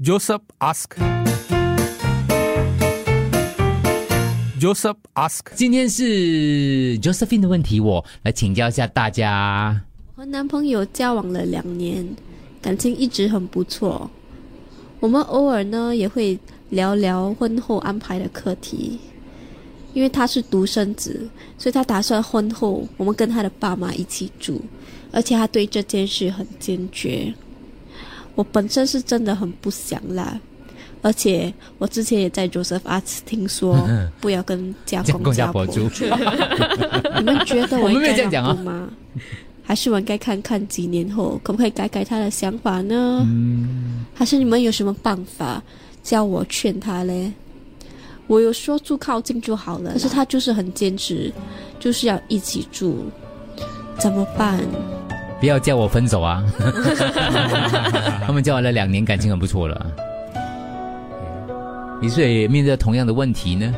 Joseph ask. Joseph ask. 今天是 Josephine 的问题，我来请教一下大家。和男朋友交往了两年，感情一直很不错。我们偶尔呢也会聊聊婚后安排的课题。因为他是独生子，所以他打算婚后我们跟他的爸妈一起住，而且他对这件事很坚决。我本身是真的很不想啦，而且我之前也在 Joseph Arts 听说 不要 跟家公家婆住。你们觉得我应该这样吗？还是我应该看看几年后可不可以改改他的想法呢？还是你们有什么办法叫我劝他嘞？我有说住靠近就好了，可是他就是很坚持，就是要一起住，怎么办？不要叫我分手啊！他们交往了两年，感情很不错了。你是也面对同样的问题呢？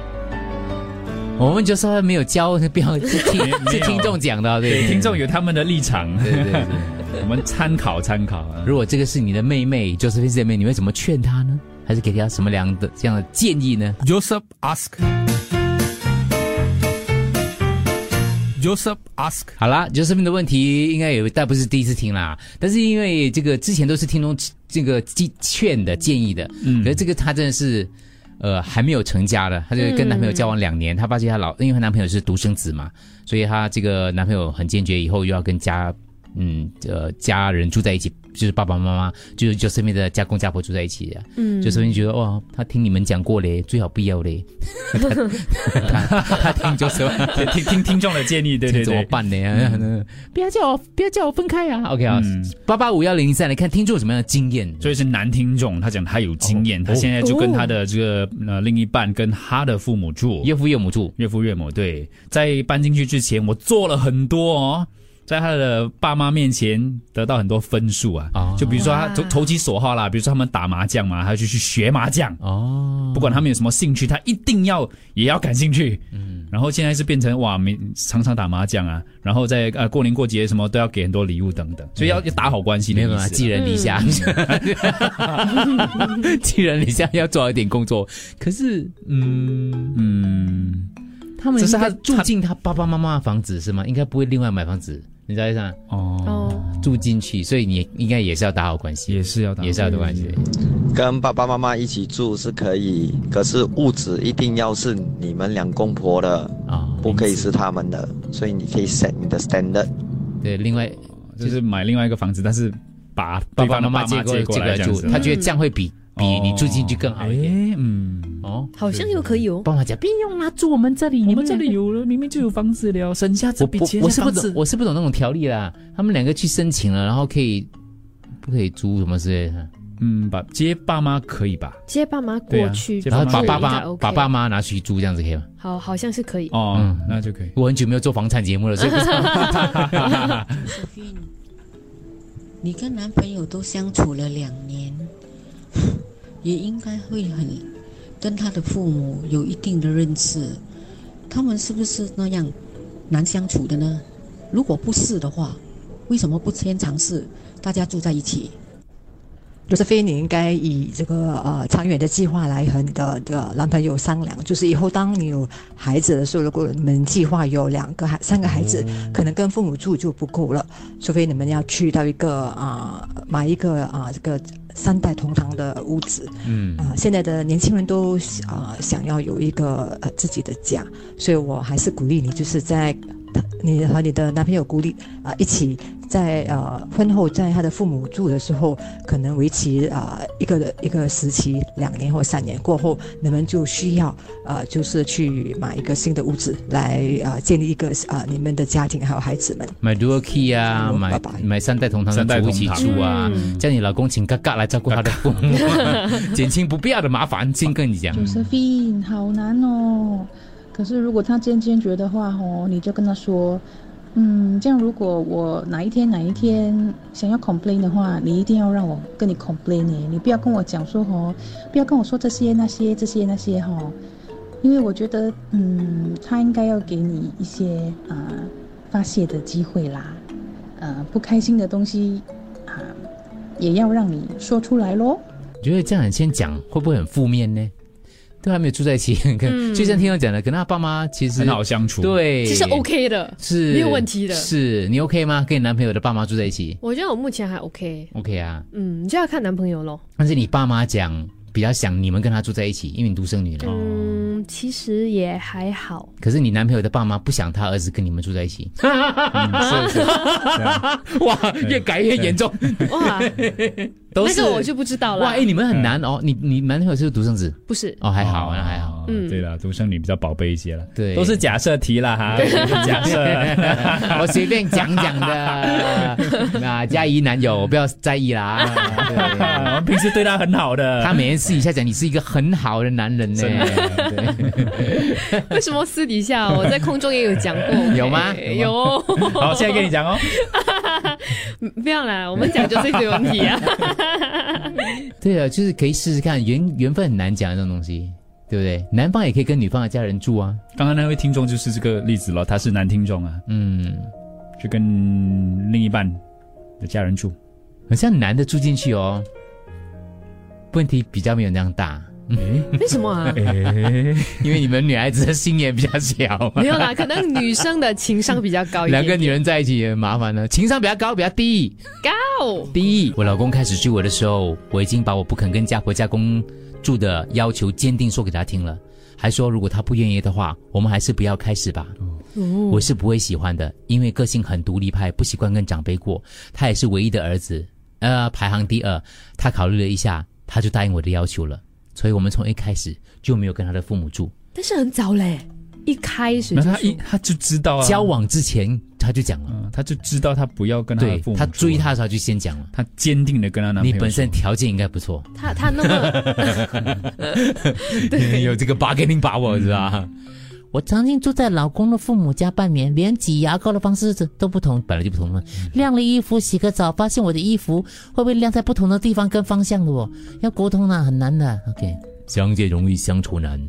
我们就说没有教，不要是听是听众讲的，对，听众有他们的立场，对对对，我们参考参考。如果这个是你的妹妹，就是姐妹，你会怎么劝她呢？还是给她什么样的这样的建议呢？Joseph ask. Joseph ask. 好啦，Joseph 的问题应该有，但不是第一次听啦。但是因为这个之前都是听众这个劝的建议的，嗯，可是这个她真的是。呃，还没有成家的，她就跟男朋友交往两年，她发现她老，因为她男朋友是独生子嘛，所以她这个男朋友很坚决，以后又要跟家，嗯，呃，家人住在一起。就是爸爸妈妈，就是就身边的家公家婆住在一起的，嗯，就身边觉得哇，他听你们讲过嘞，最好不要嘞，他听就是听听听众的建议，对对对，怎么办呢？不要叫我不要叫我分开啊！OK 啊，八八五幺零零三来看听众有什么样的经验，所以是男听众，他讲他有经验，他现在就跟他的这个呃另一半跟他的父母住，岳父岳母住，岳父岳母对，在搬进去之前，我做了很多哦。在他的爸妈面前得到很多分数啊，就比如说他投投其所好啦，比如说他们打麻将嘛，他就去学麻将哦。不管他们有什么兴趣，他一定要也要感兴趣。嗯，然后现在是变成哇，每常常打麻将啊，然后在呃过年过节什么都要给很多礼物等等，所以要要打好关系，没有啊，寄人篱下，寄人篱下要做一点工作。可是，嗯嗯，他们只是他住进他爸爸妈妈的房子是吗？应该不会另外买房子。你在上哦，住进去，所以你应该也是要打好关系，也是要打，也是要打关系。跟爸爸妈妈一起住是可以，可是物质一定要是你们两公婆的啊，不可以是他们的。所以你可以 set 你的 standard。对，另外就是买另外一个房子，但是把爸爸妈妈接过来住，他觉得这样会比。比你住进去更好一点，嗯，哦，好像又可以哦。帮他讲，不用啦，住我们这里，我们这里有了，明明就有房子了，省下这笔钱。我是不懂，我是不懂那种条例啦。他们两个去申请了，然后可以不可以租什么之类的？嗯，把接爸妈可以吧？接爸妈过去，然后把爸妈把爸妈拿去租，这样子可以吗？好，好像是可以哦，那就可以。我很久没有做房产节目了，所以不知道。你跟男朋友都相处了两年。也应该会很跟他的父母有一定的认识，他们是不是那样难相处的呢？如果不是的话，为什么不先尝试？大家住在一起？就是非你应该以这个呃长远的计划来和你的这个男朋友商量，就是以后当你有孩子的时候，如果你们计划有两个孩三个孩子，可能跟父母住就不够了，除非你们要去到一个啊买一个啊这个三代同堂的屋子，嗯啊现在的年轻人都啊想要有一个呃自己的家，所以我还是鼓励你，就是在。你和你的男朋友鼓励啊，一起在呃婚后在他的父母住的时候，可能为期啊一个一个时期两年或三年过后，你们就需要呃就是去买一个新的屋子来啊建立一个啊你们的家庭还有孩子们。买 dual key 啊，买买三代同堂的夫妻住啊，叫你老公请哥哥来照顾他的父母，减轻不必要的麻烦。先跟你讲，Josephine 好难哦。可是，如果他坚坚决的话，哦，你就跟他说，嗯，这样如果我哪一天哪一天想要 complain 的话，你一定要让我跟你 complain 呢，你不要跟我讲说，哦，不要跟我说这些那些这些那些，哈，因为我觉得，嗯，他应该要给你一些啊发泄的机会啦，呃，不开心的东西啊，也要让你说出来喽。我觉得这样先讲会不会很负面呢？都还没有住在一起，嗯就像听我讲的，跟他爸妈其实很好相处。对，其实 OK 的，是没有问题的。是你 OK 吗？跟你男朋友的爸妈住在一起我觉得我目前还 OK。，OK 啊？嗯，就要看男朋友咯。但是你爸妈讲比较想你们跟他住在一起，因为你独生女了。嗯，其实也还好。可是你男朋友的爸妈不想他儿子跟你们住在一起，嗯是是，哇，越改越严重。哇，都是那个我就不知道了。哇，哎，你们很难哦。你你男朋友是不是独生子不是，哦，还好，那还好。哦嗯对了，独生女比较宝贝一些了。对都是假设题了哈，假设。我随便讲讲的。那嘉怡男友不要在意啦。我们平时对他很好的，他每天私底下讲你是一个很好的男人呢。对为什么私底下我在空中也有讲过？有吗哎有。好，现在跟你讲哦。不要啦，我们讲就是这个问题啊。对啊，就是可以试试看，缘缘分很难讲这种东西，对不对？男方也可以跟女方的家人住啊。刚刚那位听众就是这个例子了，他是男听众啊，嗯，就跟另一半的家人住。好像男的住进去哦，问题比较没有那样大。为什么啊？因为你们女孩子的心眼比较小。没有啦，可能女生的情商比较高一点。两个女人在一起也很麻烦呢，情商比较高，比较低。高低。我老公开始追我的时候，我已经把我不肯跟家婆家公住的要求坚定说给他听了，还说如果他不愿意的话，我们还是不要开始吧。我是不会喜欢的，因为个性很独立派，不习惯跟长辈过。他也是唯一的儿子，呃，排行第二。他考虑了一下，他就答应我的要求了。所以我们从一开始就没有跟他的父母住，但是很早嘞，一开始那他一他就知道啊，交往之前他就讲了，嗯，他就知道他不要跟他的父母他追他的时候就先讲了，他坚定的跟他男朋友，你本身条件应该不错，他他那么 对，有这个 bargaining power 是吧？我曾经住在老公的父母家半年，连挤牙膏的方式都不同，本来就不同了。晾了衣服，洗个澡，发现我的衣服会不会晾在不同的地方跟方向的哦？要沟通呢，很难的。OK，相见容易相处难，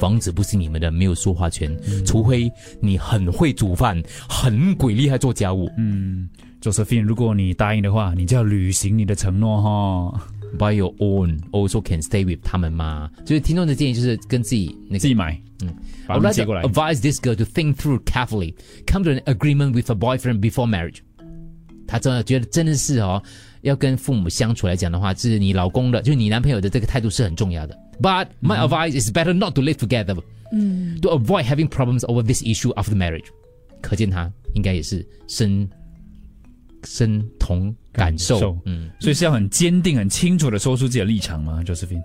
房子不是你们的，没有说话权，除非你很会煮饭，很鬼厉害做家务。嗯，Josephine，如果你答应的话，你就要履行你的承诺哈。By your own, also can stay with 他们吗？就是听众的建议就是跟自己那个自己买，嗯。把 I 他 would 们 like 接 to 过来。 advise this girl to think through carefully, come to an agreement with a boyfriend before marriage. 她真的觉得真的是哦，要跟父母相处来讲的话，是你老公的，就是你男朋友的这个态度是很重要的。But my advice is better not to live together. 嗯 To avoid having problems over this issue after marriage. 可见他应该也是深 深同感受。嗯，所以是要很坚定、很清楚的说出自己的立场吗？Josephine，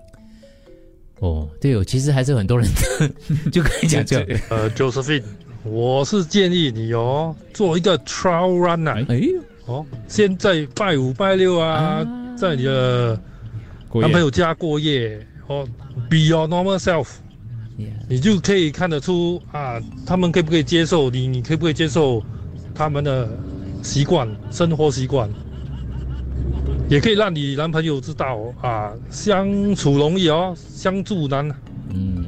哦，对哦，其实还是很多人 就跟你讲这个，呃，Josephine，我是建议你哦，做一个 trial run 啊，哎，哦，先在拜五拜六啊，在你的男朋友家过夜，哦，be your normal self，你就可以看得出啊，他们可不可以接受你，你可不可以接受他们的习惯、生活习惯，也可以让你男朋友知道啊，相处容易哦，相处难。嗯，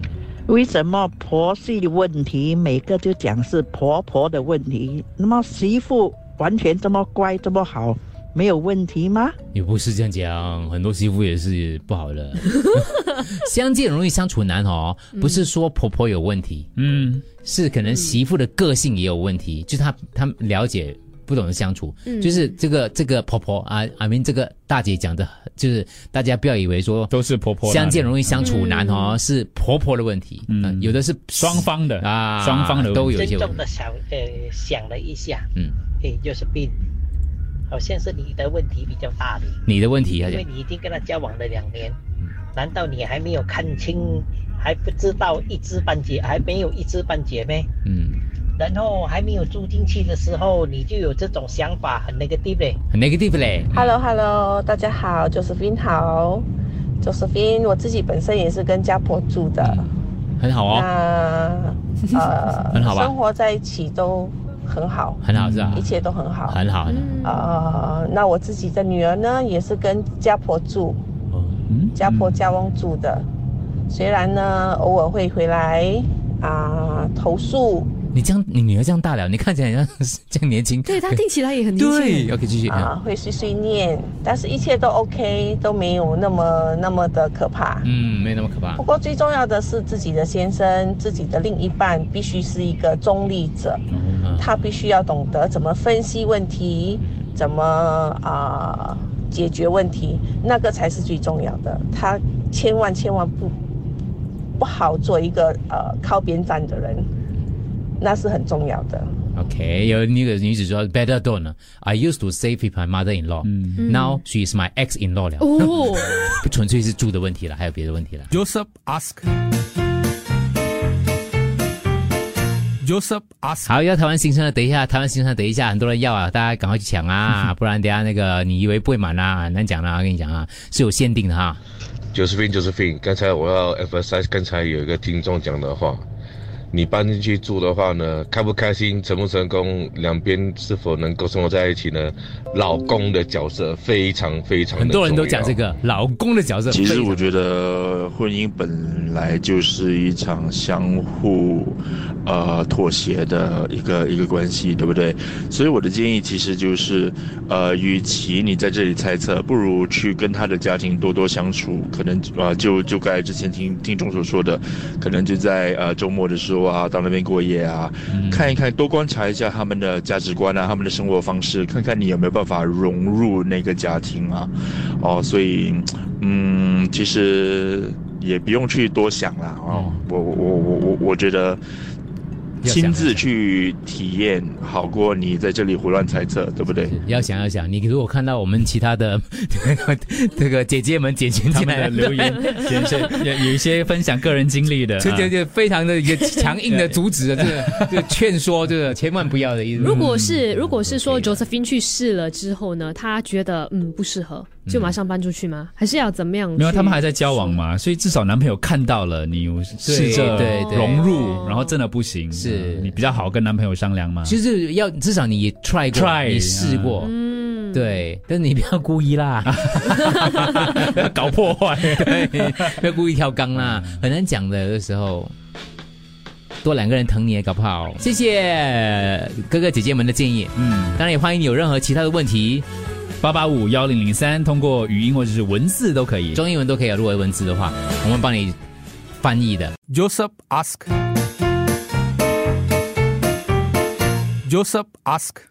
为什么婆媳的问题每个就讲是婆婆的问题？那么媳妇完全这么乖这么好，没有问题吗？也不是这样讲，很多媳妇也是不好的。相见容易相处难哦，不是说婆婆有问题，嗯，是可能媳妇的个性也有问题，就是她她了解不懂得相处，嗯。就是这个这个婆婆啊，I mean 这个大姐讲的，就是大家不要以为说都是婆婆相见容易相处难哦，是婆婆的问题，嗯，有的是双方的啊，双方的都有一些问题。重的。想呃想了一下，嗯，对，就是病，好像是你的问题比较大的，你的问题，因为你已经跟他交往了两年，难道你还没有看清，还不知道一知半解，还没有一知半解咩？嗯，然后还没有住进去的时候，你就有这种想法，很 negative 嘞。很 negative 嘞。Hello Hello，大家好，Josephine 好，Josephine，我自己本身也是跟家婆住的，很好哦，那呃，很好吧生活在一起都很好，很好是吧一切都很好，很好，很好。呃，那我自己的女儿呢，也是跟家婆住，家婆家翁住的。虽然呢，偶尔会回来啊、投诉你这样，你女儿这样大了，你看起来像这样年轻。对她听起来也很年轻。对，OK，继续啊，会碎碎念，但是一切都 OK，都没有那么那么的可怕。嗯，没那么可怕。不过最重要的是自己的先生，自己的另一半必须是一个中立者，他必须要懂得怎么分析问题，怎么啊解决问题，那个才是最重要的。他千万千万不不好做一个呃靠边站的人。那是很重要的。OK，有那个女子说，Better don't. I used to save with my mother-in-law. Now she is my ex-in-law 了。哦，不纯粹是住的问题了，还有别的问题了。Joseph ask，好，要台湾新生的，等一下，台湾新生的，等一下，很多人要啊，大家赶快去抢啊，不然等下那个你以为不会满啊，很难讲啦，我跟你讲啊，是有限定的哈。Josephine，Josephine，刚才我要 emphasize 刚才有一个听众讲的话。你搬进去住的话呢，开不开心，成不成功，两边是否能够生活在一起呢？老公的角色非常非常很多人都讲这个老公的角色。其实我觉得婚姻本来就是一场相互呃妥协的一个一个关系，对不对？所以我的建议其实就是，呃，与其你在这里猜测，不如去跟他的家庭多多相处。可能啊，就就该之前听听众所说的，可能就在呃周末的时候。啊，到那边过夜啊，看一看，多观察一下他们的价值观啊，他们的生活方式，看看你有没有办法融入那个家庭啊。哦，所以，嗯，其实也不用去多想了哦。我我我我我我觉得。亲自去体验好过你在这里胡乱猜测，对不对？要想要想，你如果看到我们其他的 这个姐姐们、姐姐进来的留言，有有一些分享个人经历的，就就就非常的一个强硬的阻止的这个 这个劝说，这个千万不要的意思。如果是如果是说 Josephine 去试了之后呢，他觉得嗯不适合。就马上搬出去吗？还是要怎么样？没有，他们还在交往嘛，所以至少男朋友看到了你试着融入，然后真的不行，是。你比较好跟男朋友商量嘛？就是要至少你 try try，你试过，嗯，对，但是你不要故意啦，不 要搞破坏，对，不要故意跳缸啦，很难讲的，有的时候多两个人疼你也搞不好。谢谢哥哥姐姐们的建议，嗯，当然也欢迎你有任何其他的问题。八八五幺零零三，通过语音或者是文字都可以，中英文都可以啊。如果文字的话，我们帮你翻译的。Joseph ask，Joseph ask。